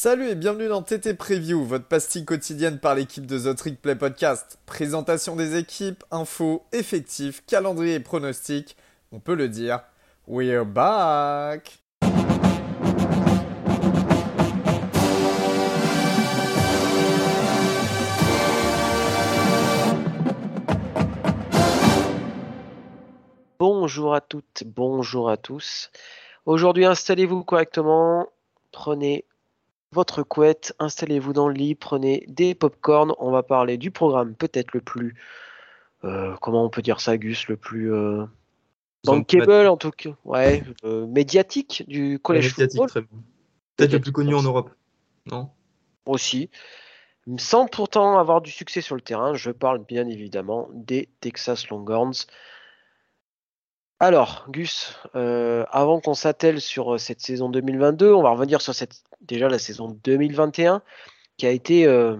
Salut et bienvenue dans TT Preview, votre pastille quotidienne par l'équipe de The Trick Play Podcast. Présentation des équipes, infos, effectifs, calendrier et pronostics. On peut le dire, we're back! Bonjour à toutes, bonjour à tous. Aujourd'hui, installez-vous correctement, prenez votre couette, installez-vous dans le lit, prenez des pop-corn. On va parler du programme peut-être le plus, euh, comment on peut dire ça, Gus, le plus euh, bankable en tout cas, ouais, euh, médiatique du collège football. Peut-être le plus connu en Europe, non? Aussi. Sans pourtant avoir du succès sur le terrain, je parle bien évidemment des Texas Longhorns. Alors, Gus, euh, avant qu'on s'attelle sur euh, cette saison 2022, on va revenir sur cette, déjà la saison 2021, qui a été, euh,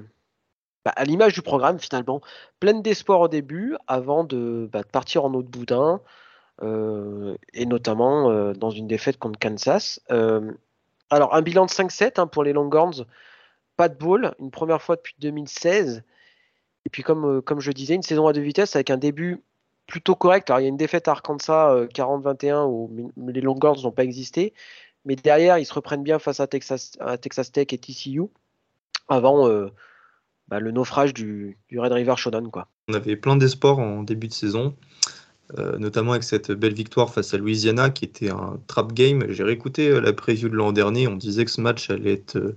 bah, à l'image du programme finalement, pleine d'espoir au début, avant de, bah, partir en autre boudin, et notamment dans une défaite contre Kansas. alors, un bilan de 5-7 hein, pour les Longhorns, pas de bowl, une première fois depuis 2016. Et puis, comme, comme je disais, une saison à deux vitesses avec un début plutôt correct. Alors, il y a une défaite à Arkansas 40-21 euh, où les Longhorns n'ont pas existé. Mais derrière, ils se reprennent bien face à Texas, Texas Tech et TCU avant euh, bah, le naufrage du, Red River Shodown. Quoi. On avait plein d'espoir en début de saison, euh, notamment avec cette belle victoire face à Louisiana qui était un trap game. J'ai réécouté la preview de l'an dernier. On disait que ce match allait être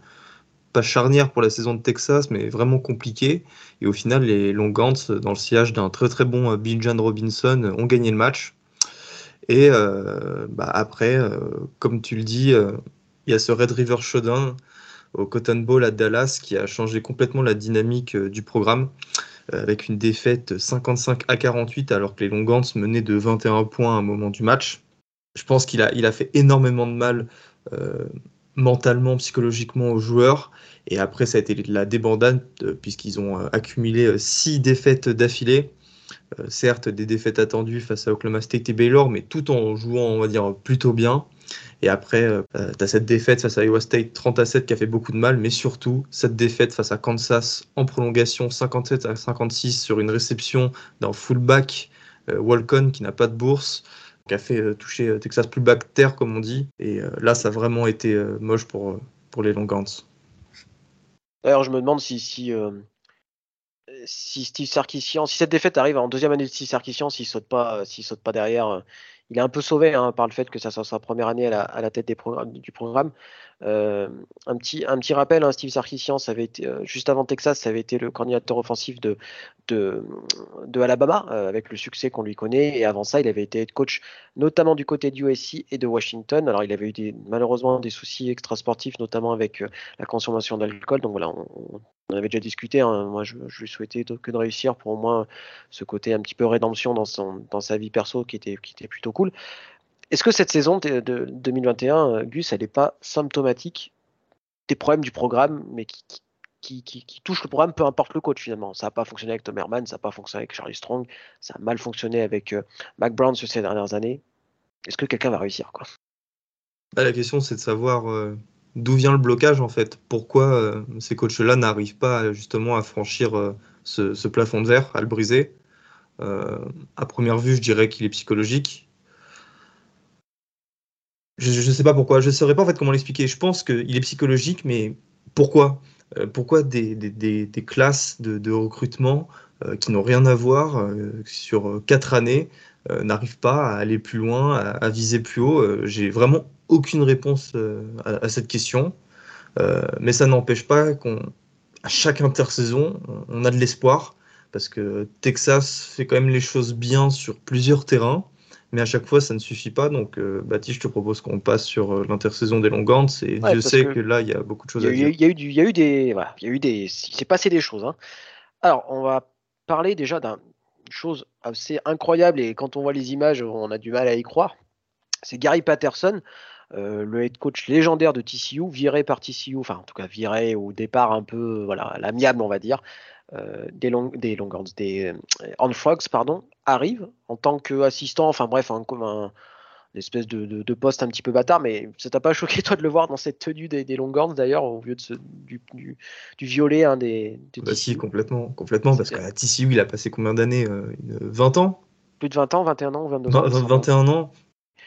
pas charnière pour la saison de Texas, mais vraiment compliqué. Et au final, les Longhorns, dans le sillage d'un très très bon euh, Bill John Robinson, ont gagné le match. Et euh, bah, après, euh, comme tu le dis, il y a ce Red River Showdown au Cotton Bowl à Dallas qui a changé complètement la dynamique du programme avec une défaite 55 à 48 alors que les Longhorns menaient de 21 points à un moment du match. Je pense qu'il a, il a fait énormément de mal mentalement, psychologiquement aux joueurs. Et après, ça a été la débandade, euh, puisqu'ils ont euh, accumulé euh, six défaites d'affilée. certes, des défaites attendues face à Oklahoma State et Baylor, mais tout en jouant, on va dire, plutôt bien. Et après, tu as cette défaite face à Iowa State 30 à 7 qui a fait beaucoup de mal, mais surtout cette défaite face à Kansas en prolongation 57 à 56 sur une réception d'un fullback Walcon qui n'a pas de bourse a fait euh, toucher euh, Texas plus bas que terre, comme on dit. Et euh, là, ça a vraiment été moche pour, pour les Longhorns. D'ailleurs, je me demande si, si, si Steve Sarkisian, si cette défaite arrive en deuxième année de Steve Sarkisian, s'il saute pas, s'il saute pas derrière, il est un peu sauvé hein, par le fait que ça soit sa première année à la, tête des du programme. Euh, un, petit, rappel, hein, Steve Sarkisian, ça avait été, euh, juste avant Texas, ça avait été le coordinateur offensif de, Alabama, euh, avec le succès qu'on lui connaît. Et avant ça, il avait été coach notamment du côté du USC et de Washington. Alors, il avait eu des, malheureusement des soucis extrasportifs, notamment avec la consommation d'alcool. Donc voilà, on, avait déjà discuté. Hein. Moi, je, lui souhaitais que de réussir pour au moins ce côté un petit peu rédemption dans, son, dans sa vie perso qui était, qui était plutôt cool. Est-ce que cette saison de, 2021, euh, Gus, elle n'est pas symptomatique des problèmes du programme, mais qui, qui, touchent le programme, peu importe le coach finalement? Ça n'a pas fonctionné avec Tom Herman, ça n'a pas fonctionné avec Charlie Strong, ça a mal fonctionné avec euh, Mac Brown sur ces dernières années. Est-ce que quelqu'un va réussir quoi? Bah, La question, c'est de savoir euh, d'où vient le blocage en fait? Pourquoi ces coachs-là n'arrivent pas justement à franchir ce, ce, plafond de verre, à le briser? À première vue, je dirais qu'il est psychologique je ne sais pas pourquoi. Je ne saurais pas en fait comment l'expliquer. Je pense qu'il est psychologique, mais pourquoi? Euh, Pourquoi des, classes de, recrutement euh, qui n'ont rien à voir euh, sur quatre années n'arrivent pas à aller plus loin, à, viser plus haut? J'ai vraiment aucune réponse à, à, cette question. mais ça n'empêche pas qu'à chaque intersaison, on a de l'espoir parce que Texas fait quand même les choses bien sur plusieurs terrains mais à chaque fois ça ne suffit pas. Donc euh, Baptiste, je te propose qu'on passe sur euh, l'intersaison des Longhorns et je sais que, là il y a beaucoup de choses à dire. Il y, a eu il y a eu des, voilà, il y a eu des, il s'est passé des choses. Hein. Alors on va parler déjà d'une chose assez incroyable et quand on voit les images, on a du mal à y croire. C'est Gary Patterson, euh, le head coach légendaire de TCU, viré par TCU, enfin en tout cas viré au départ un peu voilà l'amiable on va dire, euh, des, long, des Longhorns, des euh, On Frogs, pardon, arrive en tant qu'assistant, enfin bref, un, une espèce de, de, poste un petit peu bâtard, mais ça t'a pas choqué toi de le voir dans cette tenue des, des Longhorns d'ailleurs, au lieu de ce, du, du, violet hein, des, bah si, complètement, complètement, parce qu'à TCU, il a passé combien d'années 20 ans? Plus de 20 ans, 21 ans, 22 ans 21 ans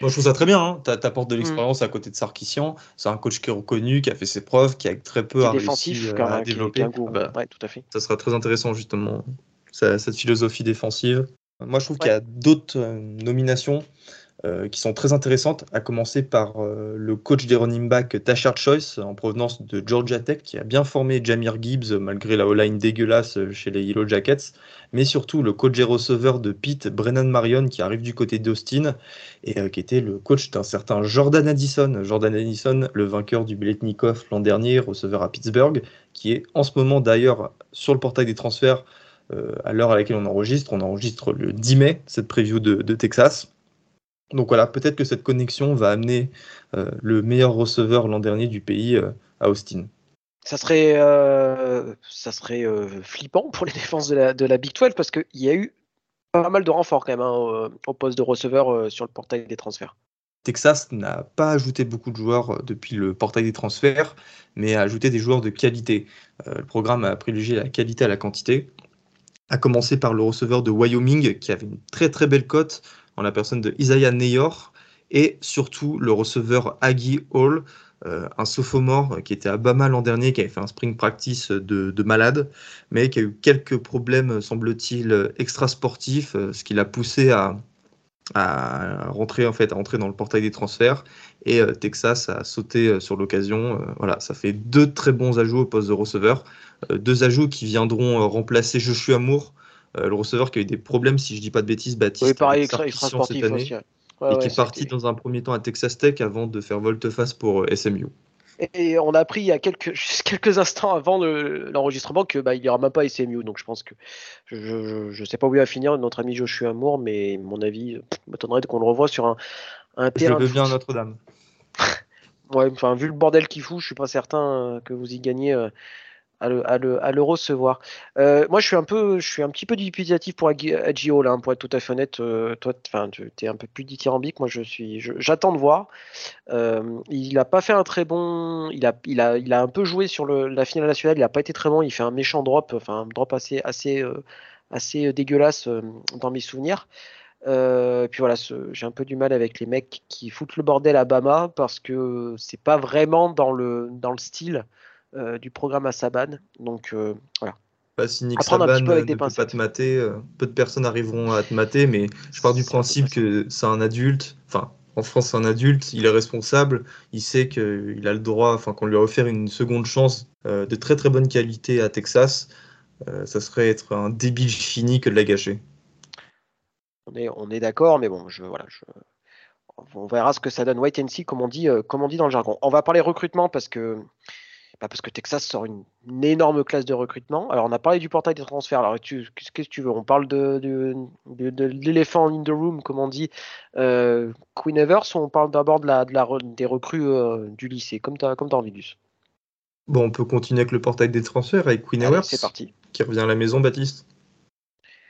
moi, je trouve ça très bien. Hein. Tu apportes de mm. l'expérience à côté de Sarkissian. C'est un coach qui est reconnu, qui a fait ses preuves, qui a très peu à réussir à développer. Ah bah, ouais, tout à fait. Ça sera très intéressant, justement, cette philosophie défensive. Moi, je trouve qu'il y a d'autres euh, nominations euh, qui sont très intéressantes, à commencer par euh, le coach des running back Tashard Choice en provenance de Georgia Tech, qui a bien formé Jamir Gibbs malgré la O-line dégueulasse chez les Yellow Jackets, mais surtout le coach des receveurs de Pitt, Brennan Marion, qui arrive du côté d'Austin et qui était le coach d'un certain Jordan Addison. Jordan Addison, le vainqueur du Beletnikov l'an dernier, receveur à Pittsburgh, qui est en ce moment d'ailleurs sur le portail des transferts à l'heure à laquelle on enregistre. On enregistre le 10 mai cette preview de Texas. Donc voilà, peut-être que cette connexion va amener euh, le meilleur receveur l'an dernier du pays euh, à Austin. Ça serait, euh, ça serait flippant pour les défenses de la, de la Big 12 parce qu'il y a eu pas mal de renforts quand même hein, au, poste de receveur sur le portail des transferts. Texas n'a pas ajouté beaucoup de joueurs depuis le portail des transferts, mais a ajouté des joueurs de qualité. le programme a privilégié la qualité à la quantité, à commencer par le receveur de Wyoming qui avait une très très belle cote en la personne de Isaiah Neyor et surtout le receveur Aggie Hall, euh, un sophomore qui était à Bama l'an dernier, qui avait fait un spring practice de, malade, mais qui a eu quelques problèmes, semble-t-il, extra-sportifs, euh, ce qui l'a poussé à, rentrer en fait à rentrer dans le portail des transferts. Et euh, Texas a sauté sur l'occasion. Voilà ça fait deux très bons ajouts au poste de receveur. Deux ajouts qui viendront remplacer Joshua Moore euh, le receveur qui a eu des problèmes, si je dis pas de bêtises, Baptiste. Oui, pareil, extra, sportif aussi. et qui est parti dans un premier temps à Texas Tech avant de faire volte-face pour euh, SMU. Et on a appris il y a quelques, quelques instants avant l'enregistrement que bah, il n'y aura même pas SMU. Donc je pense que je ne sais pas où il va finir notre ami Joshua Amour, mais mon avis m'étonnerait qu'on le revoie sur un, un terrain. Je veux bien Notre-Dame. ouais, enfin vu le bordel qu'il fout, je suis pas certain que vous y gagnez à le, recevoir. Euh, moi, je suis un peu, je suis un petit peu dubitatif pour Agio là, hein, pour être tout à fait honnête. Euh, toi, enfin, tu es un peu plus dithyrambique. Moi, je suis, j'attends de voir. Euh, il n'a pas fait un très bon. Il a, il a, il a un peu joué sur la finale nationale. Il n'a pas été très bon. Il fait un méchant drop, enfin un drop assez, assez, assez dégueulasse dans mes souvenirs. puis voilà, j'ai un peu du mal avec les mecs qui foutent le bordel à Bama parce que c'est pas vraiment dans le, dans le style euh, du programme à Saban. Donc euh, voilà. Bah, si Nick Saban ne peut pas te mater, euh, peu de personnes arriveront à te mater, mais je pars du principe que c'est un adulte, enfin en France c'est un adulte, il est responsable, il sait qu'il a le droit, enfin qu'on lui a offert une seconde chance de très très bonne qualité à Texas, ça serait être un débile fini que de la gâcher. On est, on est d'accord, mais bon, je, voilà, je, on verra ce que ça donne. Wait and see, comme on dit, comme on dit dans le jargon. On va parler recrutement parce que bah, parce que Texas sort une, énorme classe de recrutement. Alors, on a parlé du portail des transferts. Alors, qu'est-ce que tu veux? On parle de, de, l'éléphant in the room, comme on dit, euh, Queen Evers, ou on parle d'abord de la, des recrues euh, du lycée, comme tu as, comme envie, Luce Bon, on peut continuer avec le portail des transferts avec Queen Evers. C'est parti. Qui revient à la maison, Baptiste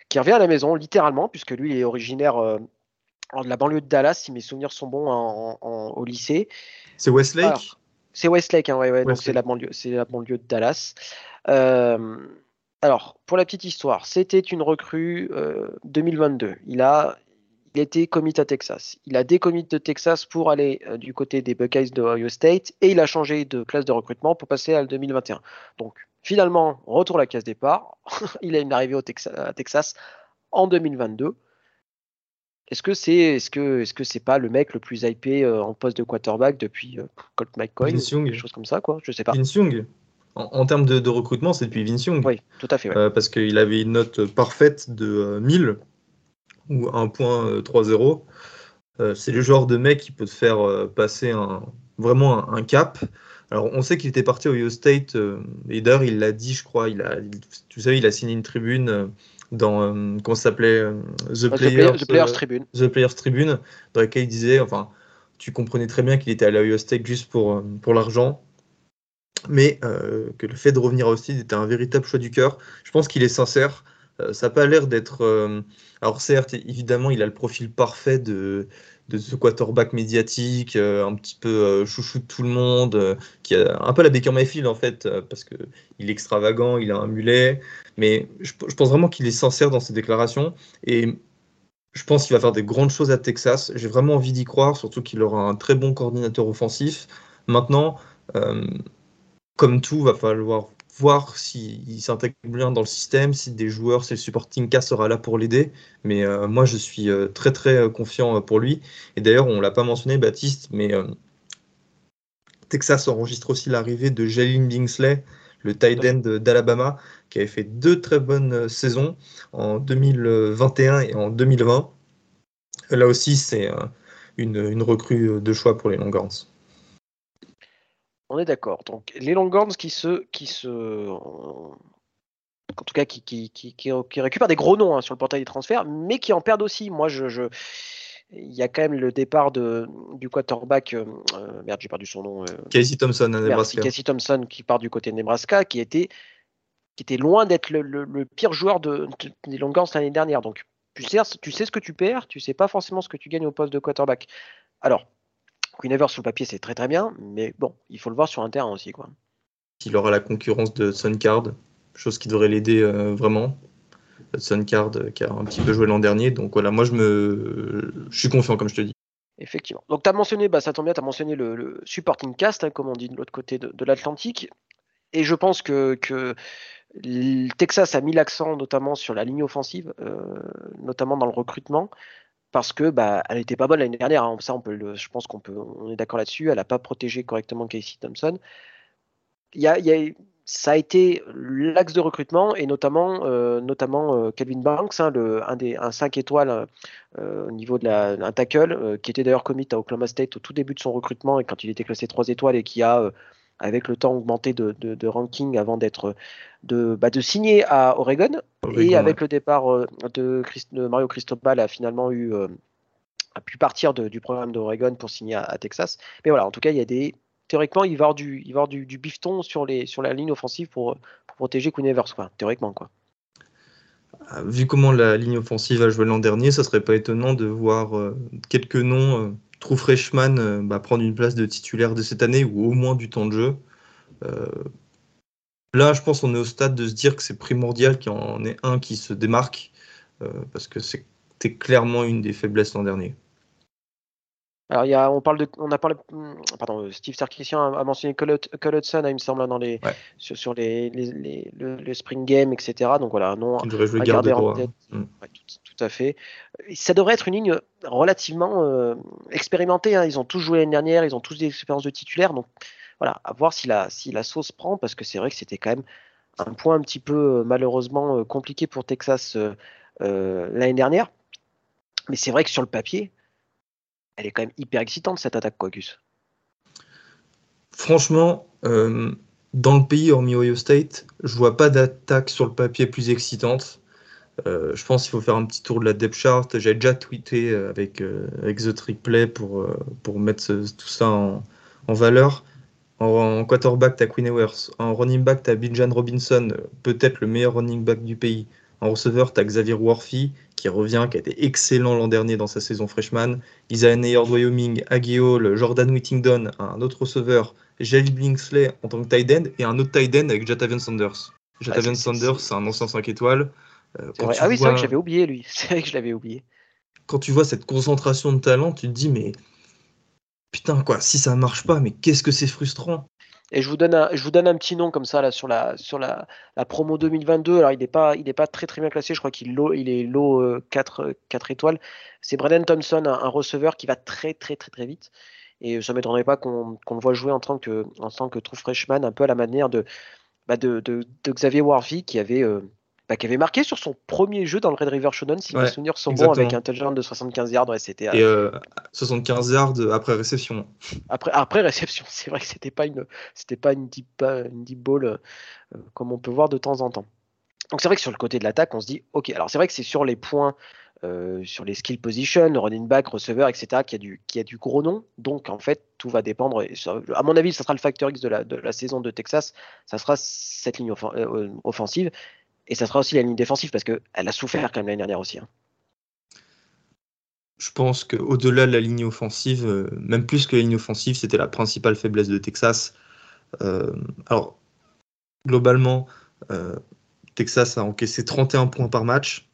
Qui revient à la maison, littéralement, puisque lui, il est originaire euh, de la banlieue de Dallas, si mes souvenirs sont bons, au lycée. C'est Westlake? C'est Westlake, hein, ouais, donc c'est la banlieue, c'est la banlieue de Dallas. Euh, alors, pour la petite histoire, c'était une recrue 2022. Euh, il a, il était commit à Texas. Il a décommit de Texas pour aller euh, du côté des Buckeyes de Ohio State et il a changé de classe de recrutement pour passer à 2021. Donc, finalement, retour à la case départ. il est arrivé au à Texas en 2022. Est-ce que c'est est-ce que est-ce que c'est pas le mec le plus hypé euh, en poste de quarterback depuis euh, Colt McCoy quelque chose comme ça quoi? Je sais pas. Vince Young. En, termes de, recrutement c'est depuis Vince Young. Oui tout à fait euh, parce qu'il avait une note parfaite de 1000 ou 1.30 c'est le genre de mec qui peut te faire passer un vraiment un, cap. Alors on sait qu'il était parti au Ohio State et d'ailleurs il l'a dit je crois il a tu sais il a signé une tribune dans euh, comment ça s'appelait euh, The, Players, The, Players, Tribune. The Players Tribune, dans laquelle il disait, enfin, tu comprenais très bien qu'il était à la State juste pour, euh, pour l'argent, mais que le fait de revenir à Austin était un véritable choix du cœur. Je pense qu'il est sincère. ça n'a pas l'air d'être. alors, certes, évidemment, il a le profil parfait de, de ce quarterback médiatique, un petit peu chouchou de tout le monde, qui a un peu la Baker Mayfield en fait, parce qu'il est extravagant, il a un mulet, mais je, je pense vraiment qu'il est sincère dans ses déclarations. Et je pense qu'il va faire des grandes choses à Texas. J'ai vraiment envie d'y croire, surtout qu'il aura un très bon coordinateur offensif. Maintenant, euh, comme tout, va falloir voir s'il s'intègre bien dans le système, si des joueurs, si le supporting cast sera là pour l'aider. Mais euh, moi, je suis euh, très très confiant pour lui. Et d'ailleurs, on l'a pas mentionné, Baptiste, mais Texas enregistre aussi l'arrivée de Jalen Bingsley, le tight end d'Alabama, qui avait fait deux très bonnes saisons en 2021 et en 2020. Là aussi, c'est une, recrue de choix pour les Longhorns. On est d'accord. Donc les Longhorns qui se, qui se, en tout cas qui, qui, qui, qui récupèrent des gros noms hein, sur le portail des transferts, mais qui en perdent aussi. Moi, je, je il y a quand même le départ de, du quarterback, euh, euh, merde, j'ai perdu son nom. Euh, Casey Thompson à Nebraska. Casey Thompson qui part du côté de Nebraska, qui était, qui était loin d'être le, le, pire joueur de, des Longhorns l'année dernière. Donc, tu sais, tu sais ce que tu perds, tu sais pas forcément ce que tu gagnes au poste de quarterback. Alors, Queen Evers sur le papier, c'est très très bien, mais bon, il faut le voir sur un terrain aussi. Quoi. Il aura la concurrence de Suncard, chose qui devrait l'aider vraiment. Suncard qui a un petit peu joué l'an dernier. Donc voilà, moi je me je suis confiant comme je te dis. Effectivement. Donc tu as mentionné, bah, ça tombe bien, tu as mentionné le, supporting cast, hein, comme on dit de l'autre côté de, l'Atlantique. Et je pense que, que le Texas a mis l'accent notamment sur la ligne offensive, euh, notamment dans le recrutement, parce que bah, elle n'était pas bonne l'année dernière. Hein. Ça, on peut le, je pense qu'on peut, on est d'accord là-dessus. Elle n'a pas protégé correctement Casey Thompson. Y a, ça a été l'axe de recrutement et notamment, euh, notamment euh, Calvin Banks, hein, le, un, des, un 5 étoiles euh, au niveau de la, un tackle, qui était d'ailleurs commit à Oklahoma State au tout début de son recrutement et quand il était classé 3 étoiles et qui a, avec le temps, augmenté de, de, ranking avant d'être de, bah, de signer à Oregon. et avec le départ de, Mario Cristobal a finalement eu a pu partir du programme d'Oregon pour signer à, Texas. Mais voilà, en tout cas, il y a des théoriquement, il va y avoir du, il du, du bifton sur, les, sur la ligne offensive pour, protéger Queen Evers, quoi, théoriquement. Quoi. Ah, vu comment la ligne offensive a joué l'an dernier, ça serait pas étonnant de voir euh, quelques noms, euh, True Freshman, euh, bah, prendre une place de titulaire de cette année ou au moins du temps de jeu. là, je pense qu'on est au stade de se dire que c'est primordial qu'il y en ait un qui se démarque, parce que c'était clairement une des faiblesses l'an dernier. Alors, il y a, on, parle de, on a parlé, hmm, pardon, Steve Sarkisian a, mentionné Cole Hudson, hein, il me semble, dans les, sur, sur les, les, le, Spring Game, etc. Donc voilà, non, à garder en tête. Tout, à fait. Ça devrait être une ligne relativement euh, expérimentée. Hein. Ils ont tous joué l'année dernière, ils ont tous des expériences de titulaire. Donc voilà, à voir si la, si la sauce prend, parce que c'est vrai que c'était quand même un point un petit peu euh, malheureusement euh, compliqué pour Texas l'année dernière. Mais c'est vrai que sur le papier, elle est quand même hyper excitante cette attaque, quoi, Gus. Franchement, dans le pays, hormis Ohio State, je vois pas d'attaque sur le papier plus excitante. Euh, je pense qu'il faut faire un petit tour de la depth chart. J'ai déjà tweeté euh, avec, avec The Trick Play pour, pour mettre tout ça en, valeur. En, quarterback, tu as Queen Ewers. En running back, tu as Bijan Robinson, peut-être le meilleur running back du pays. En receveur, tu as Xavier Worthy qui revient, qui a été excellent l'an dernier dans sa saison freshman. Isaiah Neyer de Wyoming, Aggie Hall, Jordan Whittington, un autre receveur, Jelly Blinksley en tant que tight end, et un autre tight end avec Jatavian Sanders. Jatavian Sanders, c'est un ancien 5 étoiles. Euh, ah oui, c'est vrai que j'avais oublié lui. C'est vrai que je l'avais oublié. Quand tu vois cette concentration de talent, tu te dis, mais putain, quoi, si ça marche pas, mais qu'est-ce que c'est frustrant. Et je vous donne un, je vous donne un petit nom comme ça là sur la sur la, la promo 2022. Alors il n'est pas il est pas très très bien classé. Je crois qu'il il est low 4, 4 étoiles. C'est Brendan Thompson, un, receveur qui va très très très très vite. Et ça ne m'étonnerait pas qu'on le voit jouer en tant que en tant que true freshman, un peu à la manière de bah de, de, de, Xavier Warvey qui avait euh, bah, qui avait marqué sur son premier jeu dans le Red River Shonen, si mes souvenirs sont bons, avec un touchdown de 75 yards. Ouais, c'était, Et 75 euh, yards après réception. Après, après réception, c'est vrai que c'était pas une, c'était pas une deep, une deep ball euh, comme on peut voir de temps en temps. Donc c'est vrai que sur le côté de l'attaque, on se dit, ok, alors c'est vrai que c'est sur les points, euh, sur les skill position, running back, receiver, etc., qui a du, qui a du gros nom. Donc en fait, tout va dépendre. à mon avis, ça sera le facteur X de la, de la saison de Texas. Ça sera cette ligne offensive Et ça sera aussi la ligne défensive parce qu'elle a souffert quand même l'année dernière aussi. Hein. Je pense qu'au-delà de la ligne offensive, euh, même plus que la ligne offensive, c'était la principale faiblesse de Texas. Euh, alors, globalement, euh, Texas a encaissé 31 points par match,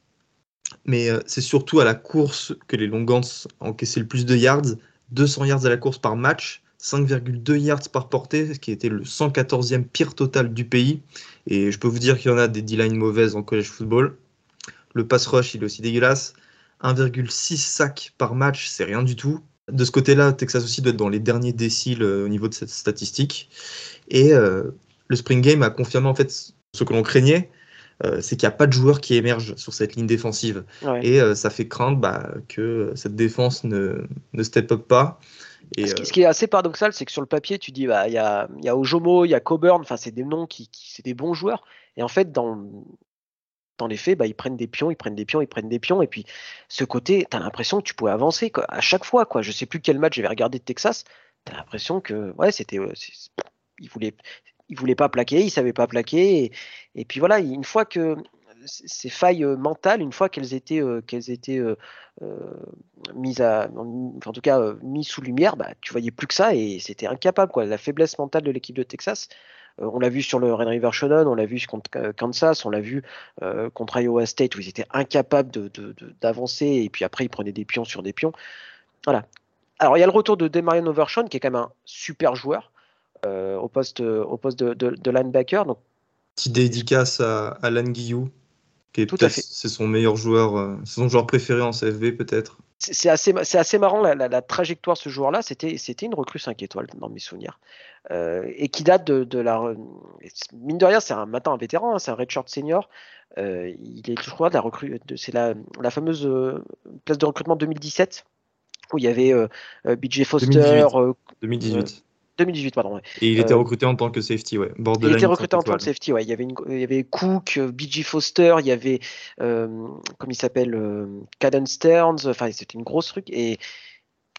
mais c'est surtout à la course que les Longans ont encaissé le plus de yards, 200 yards à la course par match, 5,2 yards par portée, ce qui était le 114e pire total du pays. Et je peux vous dire qu'il y en a des D-line mauvaises en college football. Le pass rush, il est aussi dégueulasse. 1,6 sacs par match, c'est rien du tout. De ce côté-là, Texas aussi doit être dans les derniers déciles euh, au niveau de cette statistique. Et euh, le Spring Game a confirmé en fait ce que l'on craignait, euh, c'est qu'il n'y a pas de joueurs qui émergent sur cette ligne défensive. Et ça fait craindre bah, que cette défense ne, ne step up pas. Et ce, qui, est assez paradoxal, c'est que sur le papier, tu dis, bah, il y, a, y a Ojomo, il y a Coburn, enfin, c'est des noms qui, qui c'est des bons joueurs. Et en fait, dans, dans les faits, bah, ils prennent des pions, ils prennent des pions, ils prennent des pions. Et puis, ce côté, tu as l'impression que tu pouvais avancer quoi, à chaque fois. Quoi. Je sais plus quel match j'avais regardé de Texas. Tu as l'impression que, ouais, c'était. Euh, il voulait, il voulait pas plaquer, il savait pas plaquer. Et, puis voilà, une fois que ces failles euh, mentales, une fois qu'elles étaient, euh, qu'elles étaient mises à, en tout cas mises sous lumière, bah, tu voyais plus que ça et c'était incapable. Quoi. La faiblesse mentale de l'équipe de Texas, euh, on l'a vu sur le Red River Showdown, on l'a vu contre euh, Kansas, on l'a vu euh, contre Iowa State où ils étaient incapables d'avancer et puis après ils prenaient des pions sur des pions. Voilà. Alors il y a le retour de Demarion Overshawn qui est quand même un super joueur au poste, au poste de, linebacker. Donc, Petite dédicace à Alan Guillou, qui est c'est son meilleur joueur, c'est son joueur préféré en CFB peut-être c'est assez, assez marrant la, trajectoire de ce joueur-là. C'était, c'était une recrue 5 étoiles dans mes souvenirs. Euh, et qui date de, la. Mine de rien, c'est un, matin un vétéran, hein, c'est un redshirt senior. Euh, il est, je crois, de la recrue. C'est la, la fameuse euh, place de recrutement 2017 où il y avait BJ Foster. 2018. 2018, pardon. Et il était recruté en tant que safety, ouais. Il était recruté en tant que safety, ouais. Il y avait, il y avait Cook, BJ Foster, il y avait, comme il s'appelle, Caden Stearns. Enfin, c'était une grosse truc. Et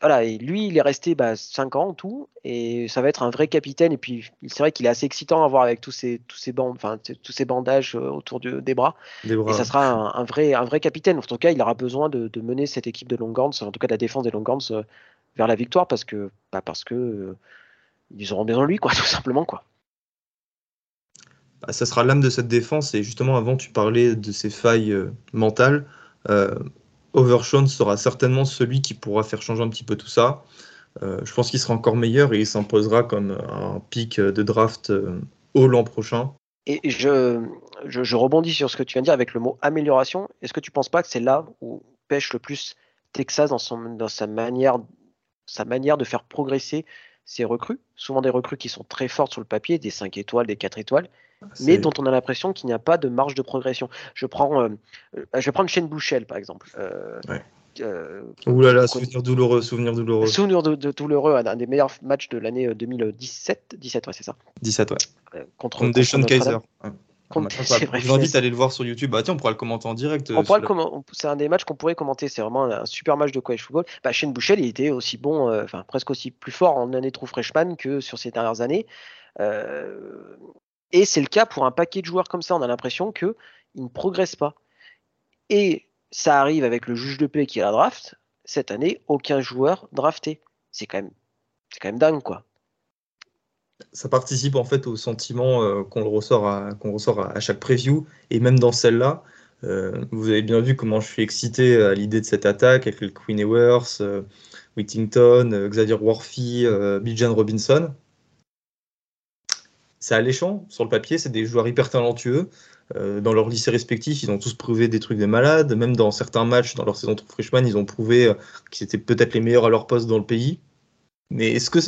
voilà, et lui, il est resté bah, 5 ans en tout, et ça va être un vrai capitaine. Et puis, c'est vrai qu'il est assez excitant à voir avec tous ces, tous ces, bandes, enfin, tous ces bandages euh, autour des, bras. Et ça sera un, vrai, un vrai capitaine. En tout cas, il aura besoin de, mener cette équipe de Longhorns, en tout cas de la défense des Longhorns, euh, vers la victoire, parce que, bah, parce que euh, ils auront besoin de lui, quoi, tout simplement, quoi. Bah, ça sera l'âme de cette défense. Et justement, avant, tu parlais de ces failles mentales. Overshawn sera certainement celui qui pourra faire changer un petit peu tout ça. Euh, je pense qu'il sera encore meilleur et il s'imposera comme un pic de draft euh, au l'an prochain. Et je, je, rebondis sur ce que tu viens de dire avec le mot amélioration. Est-ce que tu ne penses pas que c'est là où pêche le plus Texas dans, son, dans sa, manière, sa manière de faire progresser ses recrues Souvent des recrues qui sont très fortes sur le papier, des 5 étoiles, des 4 étoiles, mais dont on a l'impression qu'il n'y a pas de marge de progression. Je prends, euh, euh, je vais prendre Shane Bouchel par exemple. Euh, Ouh là là, souvenir douloureux, souvenir douloureux. Souvenir de, douloureux, un, des meilleurs matchs de l'année 2017, 17 ouais, c'est ça. 17 ouais. contre, contre Deshaun Kaiser. Je vous invite à aller le voir sur YouTube. Bah, tiens, on pourra le commenter en direct. C'est un des matchs qu'on pourrait commenter. C'est vraiment un super match de college football. Bah, Shane Bouchel, il était aussi bon, enfin presque aussi plus fort en année true freshman que sur ces dernières années. Et c'est le cas pour un paquet de joueurs comme ça. On a l'impression qu'ils ne progressent pas. Et ça arrive avec le juge de paix qui est la draft. Cette année, aucun joueur drafté. C'est quand même, c'est quand même dingue, quoi. Ça participe en fait au sentiment euh, qu'on ressort, à, chaque preview. Et même dans celle-là, euh, vous avez bien vu comment je suis excité à l'idée de cette attaque avec le Queen Ewers, euh, Whittington, Xavier Worthy, Bijan Robinson c'est alléchant sur le papier, c'est des joueurs hyper talentueux. Dans leur lycée respectif, ils ont tous prouvé des trucs de malades. Même dans certains matchs, dans leur saison de freshman, ils ont prouvé qu'ils étaient peut-être les meilleurs à leur poste dans le pays. Mais est-ce que,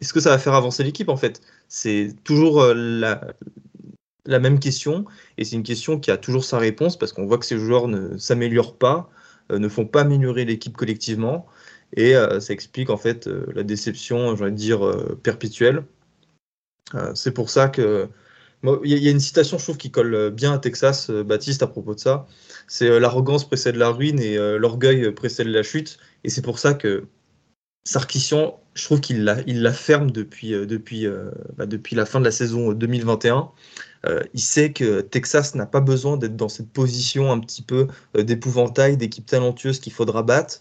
est-ce que ça va faire avancer l'équipe en fait? C'est toujours euh, la, même question et c'est une question qui a toujours sa réponse parce qu'on voit que ces joueurs ne s'améliorent pas, ne font pas améliorer l'équipe collectivement et ça explique en fait la déception, je dire, perpétuelle. Euh, c'est pour ça que. Il y a une citation, je trouve, qui colle bien à Texas, euh, Baptiste, à propos de ça. C'est euh, l'arrogance précède la ruine et l'orgueil précède la chute. Et c'est pour ça que Sarkissian, je trouve qu'il la, il la ferme depuis, depuis, bah, depuis la fin de la saison 2021. il sait que Texas n'a pas besoin d'être dans cette position un petit peu d'épouvantail, d'équipe talentueuse qu'il faudra battre.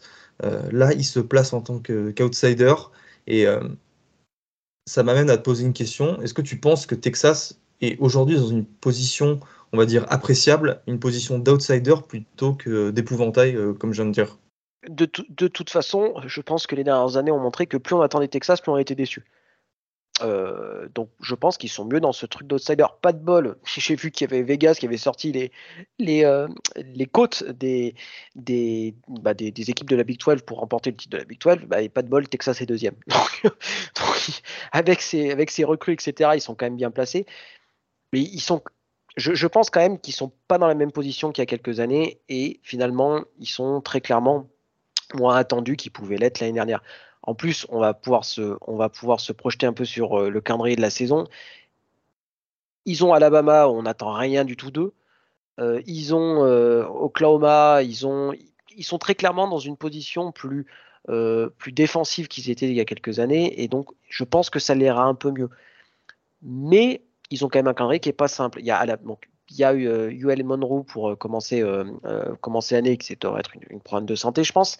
là, il se place en tant qu'outsider. et ça m'amène à te poser une question. Est-ce que tu penses que Texas est aujourd'hui dans une position, on va dire, appréciable, une position d'outsider plutôt que d'épouvantail, euh, comme je viens de dire? De, toute façon, je pense que les dernières années ont montré que plus on attendait Texas, plus on a été déçu. Euh, donc je pense qu'ils sont mieux dans ce truc d'outsider. Pas de bol. J'ai vu qu'il y avait Vegas qui avait sorti les, les, euh, côtes bah, des, équipes de la Big 12 pour remporter le titre de la Big 12. Bah, pas de bol, Texas est deuxième. Avec, ses, avec recrues, etc., ils sont quand même bien placés. Mais ils je pense quand même qu'ils sont pas dans la même position qu'il y a quelques années. Et finalement, ils sont très clairement moins attendus qu'ils pouvaient l'être l'année dernière. En plus, on va pouvoir se, projeter un peu sur euh, le calendrier de la saison. Ils ont Alabama, on n'attend rien du tout d'eux. Euh, ils ont euh, Oklahoma, ils, ont, ils sont très clairement dans une position plus, plus défensive qu'ils étaient il y a quelques années. Et donc, je pense que ça l'ira un peu mieux. Mais ils ont quand même un calendrier qui n'est pas simple. Il y a, donc, il y a eu UL Monroe pour commencer, commencer l'année, qui devrait être une, problème de santé, je pense.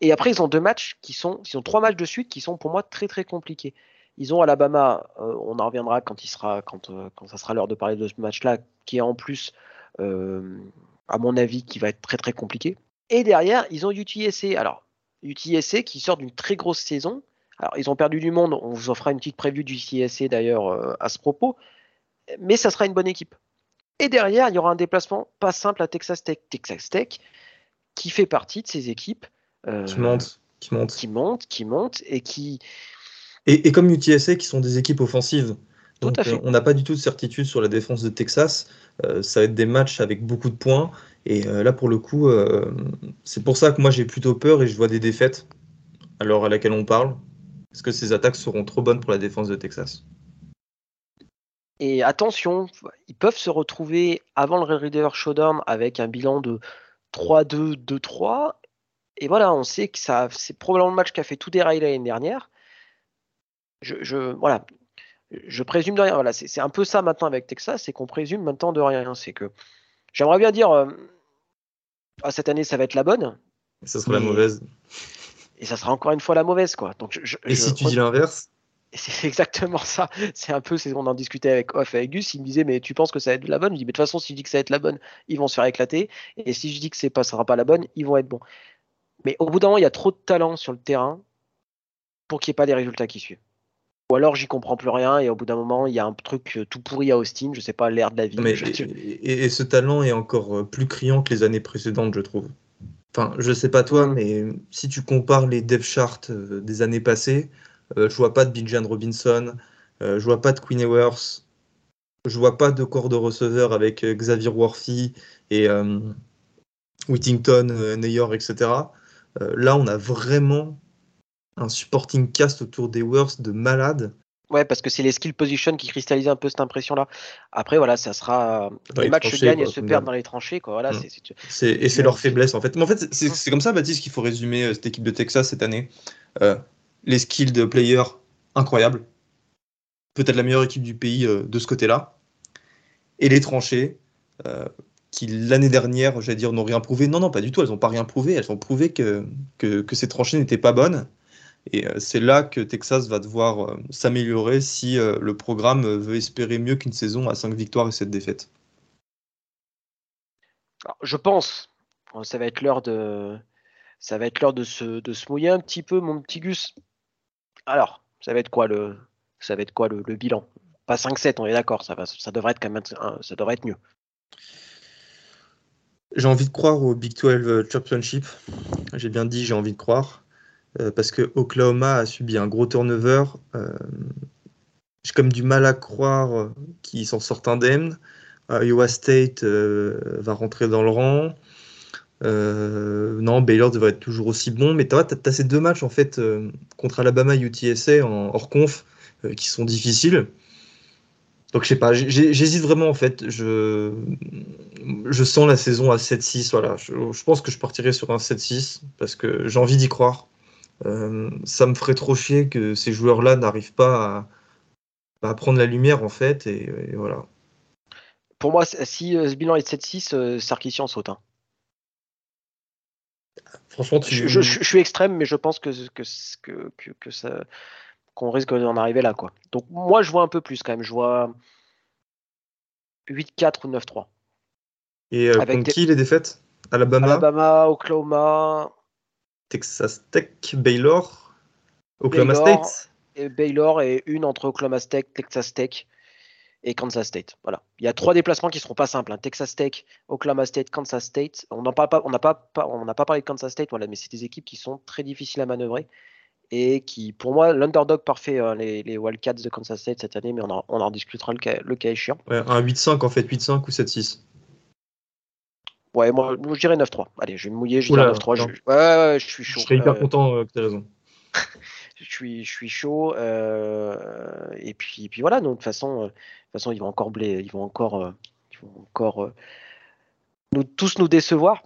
Et après, ils ont deux matchs qui sont, ils ont trois matchs de suite qui sont pour moi très très compliqués. Ils ont Alabama, euh, on en reviendra quand il sera, quand, euh, quand ça sera l'heure de parler de ce match-là, qui est en plus, euh, à mon avis, qui va être très très compliqué. Et derrière, ils ont UTSA. Alors, UTSA qui sort d'une très grosse saison. Alors, ils ont perdu du monde. On vous fera une petite prévue du UTSA d'ailleurs à ce propos. Mais ça sera une bonne équipe. Et derrière, il y aura un déplacement pas simple à Texas Tech. Texas Tech, qui fait partie de ces équipes euh, qui monte, qui monte, qui monte, qui monte et qui. Et, comme UTSA, qui sont des équipes offensives. Donc, euh, on n'a pas du tout de certitude sur la défense de Texas. Euh, ça va être des matchs avec beaucoup de points. Et là, pour le coup, c'est pour ça que moi j'ai plutôt peur et je vois des défaites à l'heure à laquelle on parle. Parce que ces attaques seront trop bonnes pour la défense de Texas. Et attention, ils peuvent se retrouver avant le Red River Showdown avec un bilan de 3-2, 2-3 et voilà, on sait que ça, c'est probablement le match qui a fait tout dérailler l'année dernière. Je, voilà, je présume de rien. Voilà, c'est un peu ça maintenant avec Texas, c'est qu'on présume maintenant de rien. C'est que j'aimerais bien dire, euh, ah, cette année ça va être la bonne. Et ça sera la mauvaise. Et ça sera encore une fois la mauvaise, quoi. Donc et si tu dis l'inverse c'est exactement ça. C'est un peu, c'est on en discutait avec Off avec Gus. Il me disait, mais tu penses que ça va être la bonne? Je dis, mais de toute façon, si je dis que ça va être la bonne, ils vont se faire éclater. Et si je dis que pas, ça sera pas la bonne, ils vont être bons. Mais au bout d'un moment, il y a trop de talent sur le terrain pour qu'il n'y ait pas des résultats qui suivent. Ou alors j'y comprends plus rien et au bout d'un moment, il y a un truc euh, tout pourri à Austin, je sais pas, l'air de la vie. et, ce talent est encore euh, plus criant que les années précédentes, je trouve. Enfin, je sais pas toi, mais si tu compares les dev charts euh, des années passées, je vois pas de Big Jan Robinson, je vois pas de Queen Ewers, je vois pas de corps de receveur avec Xavier Worthy et Whittington, New etc. Euh, là, on a vraiment un supporting cast autour des Worst de malade. Ouais, parce que c'est les skill positions qui cristallisent un peu cette impression-là. Après, voilà, ça sera. les, matchs se gagnent et se perdent dans les tranchées. Quoi. Voilà, mm. et c'est leur faiblesse, en fait. Mais en fait, c'est, mm. comme ça, Baptiste, qu'il faut résumer euh, cette équipe de Texas cette année. Euh, les skills de players incroyables. Peut-être la meilleure équipe du pays de ce côté-là. Et les tranchées qui l'année dernière, j'allais dire, n'ont rien prouvé. Non, non, pas du tout. Elles n'ont pas rien prouvé. Elles ont prouvé que, ces tranchées n'étaient pas bonnes. Et euh, c'est là que Texas va devoir euh, s'améliorer si euh, le programme veut espérer mieux qu'une saison à 5 victoires et 7 défaites. je pense, ça va être l'heure de, ça va se, de se mouiller un petit peu, mon petit Gus. Alors, ça va être quoi le, ça va être quoi le, bilan? Pas 5-7, on est d'accord. Ça, devrait être mieux. J'ai envie de croire au Big 12 Championship. J'ai bien dit j'ai envie de croire. Euh, parce que Oklahoma a subi un gros turnover. Euh, j'ai comme du mal à croire qu'ils s'en sortent indemnes. Iowa State euh, va rentrer dans le rang. Non, Baylor devrait être toujours aussi bon. Mais tu as, ces deux matchs en fait contre Alabama et UTSA en hors conf qui sont difficiles. Donc je sais pas, j'hésite vraiment en fait. Je, je sens la saison à 7-6. Voilà, je, pense que je partirai sur un 7-6 parce que j'ai envie d'y croire. ça me ferait trop chier que ces joueurs-là n'arrivent pas à, prendre la lumière en fait. Et, voilà. Pour moi, si ce bilan est de 7-6, Sarkissian saute. Hein. Franchement, je, suis extrême, mais je pense que, que, que, que ça qu'on risque d'en arriver là. Quoi. Donc moi, je vois un peu plus quand même. Je vois 8-4 ou 9-3. Et euh, contre qui les défaites? Alabama? Alabama, Oklahoma. Texas Tech, Baylor, Oklahoma State? et Baylor et une entre Oklahoma State, Texas Tech et Kansas State. Voilà. Il y a trois déplacements qui ne seront pas simples. Hein. Texas Tech, Oklahoma State, Kansas State. On n'a pas, on pas, on pas parlé de Kansas State, voilà, mais c'est des équipes qui sont très difficiles à manœuvrer et qui, pour moi, l'underdog parfait, euh, les, les, Wildcats de Kansas State cette année, mais on en, on en discutera le cas, le cas échéant. Ouais, un 8-5 en fait, 8-5 ou 7-6 Ouais, moi, je dirais 9-3. Allez, je vais me mouiller, je dirais 9-3. Je... Ouais, ouais, je suis chaud. Je serais hyper euh, content euh, que tu aies raison. je, suis, chaud. Euh... Et, puis, voilà, de toute façon, de toute façon ils vont encore, blé... ils vont encore, encore nous, tous nous décevoir.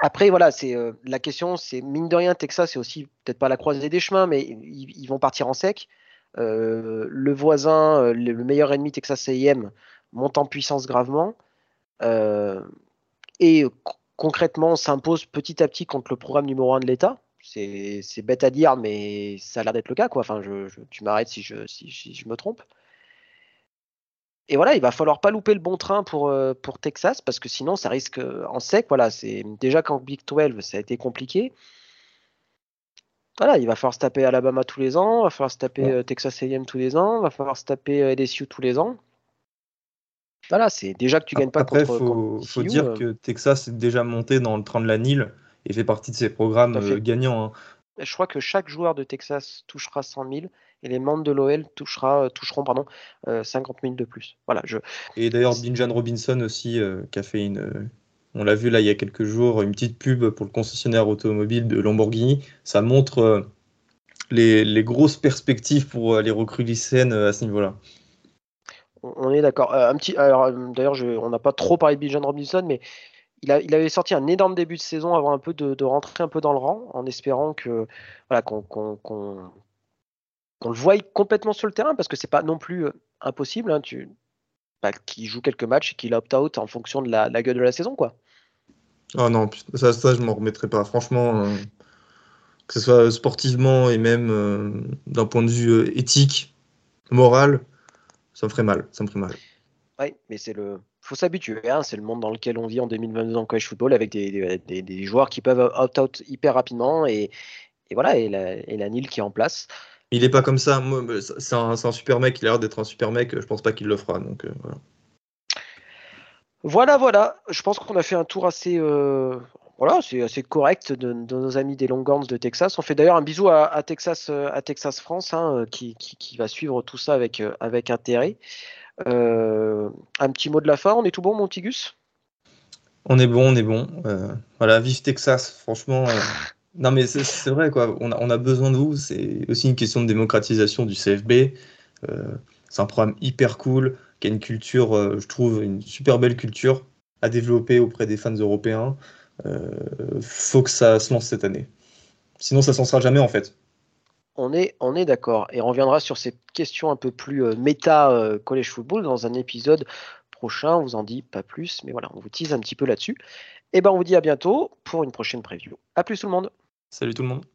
Après, voilà, c'est euh, la question, c'est mine de rien, Texas, c'est aussi peut-être pas la croisée des chemins, mais ils, vont partir en sec. Euh, le voisin, euh, le, meilleur ennemi Texas A&M monte en puissance gravement et concrètement s'impose petit à petit contre le programme numéro un de l'État. C'est bête à dire, mais ça a l'air d'être le cas. Quoi. Enfin, tu m'arrêtes si je, si je me trompe. Et voilà, il va falloir pas louper le bon train pour, euh, pour Texas parce que sinon ça risque euh, en sec. Voilà, c'est déjà qu'en Big 12 ça a été compliqué. Voilà, il va falloir se taper Alabama tous les ans, il va falloir se taper euh, Texas A&M tous les ans, il va falloir se taper LSU tous les ans. Voilà, c'est déjà que tu gagnes pas Après, contre. Après, il faut, dire que Texas est déjà monté dans le train de la Nile et fait partie de ces programmes gagnants. Hein. Je crois que chaque joueur de Texas touchera 100 000 et les membres de l'OL touchera, euh, toucheront pardon, 50 euh, 000 de plus. Voilà, je... Et d'ailleurs, Binjan Robinson aussi, euh, qui a fait une. On l'a vu là il y a quelques jours, une petite pub pour le concessionnaire automobile de Lamborghini. Ça montre les, grosses perspectives pour les recrues lycéennes à ce niveau-là. On est d'accord. un petit, alors d'ailleurs, on n'a pas trop parlé de Binjan Robinson, mais il, a, il, avait sorti un énorme début de saison avant un peu de, rentrer un peu dans le rang, en espérant que voilà qu'on le voie complètement sur le terrain parce que c'est pas non plus euh, impossible. Hein, tu, bah, qu'il joue quelques matchs et qu'il opt-out en fonction de la, gueule de la saison, quoi. Oh non, ça, ça je m'en remettrai pas. Franchement, euh, que ce soit sportivement et même euh, d'un point de vue éthique, moral, ça me ferait mal. Ça me ferait mal. Oui, mais c'est le. Faut s'habituer. Hein, c'est le monde dans lequel on vit en 2022 en college football avec des, des, des, joueurs qui peuvent opt-out hyper rapidement et, et voilà et la, et la NIL qui est en place. Il est pas comme ça. C'est un, un, super mec. Il a l'air d'être un super mec. Je pense pas qu'il le fera. Donc euh, voilà. Voilà, Je pense qu'on a fait un tour assez, euh, voilà, c'est assez correct de, nos amis des Longhorns de Texas. On fait d'ailleurs un bisou à, Texas, à Texas France, hein, qui, va suivre tout ça avec, avec intérêt. Euh, un petit mot de la fin. On est tout bon, Montigus On est bon, on est bon. voilà, vive Texas. Franchement. Non, mais c'est vrai, quoi. On a, on a, besoin de vous. C'est aussi une question de démocratisation du CFB. Euh, c'est un programme hyper cool, qui a une culture, euh, je trouve, une super belle culture à développer auprès des fans européens. Euh, faut que ça se lance cette année. Sinon, ça s'en sera jamais, en fait. On est, on est d'accord. Et on reviendra sur ces questions un peu plus euh, méta college football dans un épisode prochain. On vous en dit pas plus, mais voilà, on vous tease un petit peu là-dessus. Et ben, on vous dit à bientôt pour une prochaine preview. À plus tout le monde. Salut tout le monde.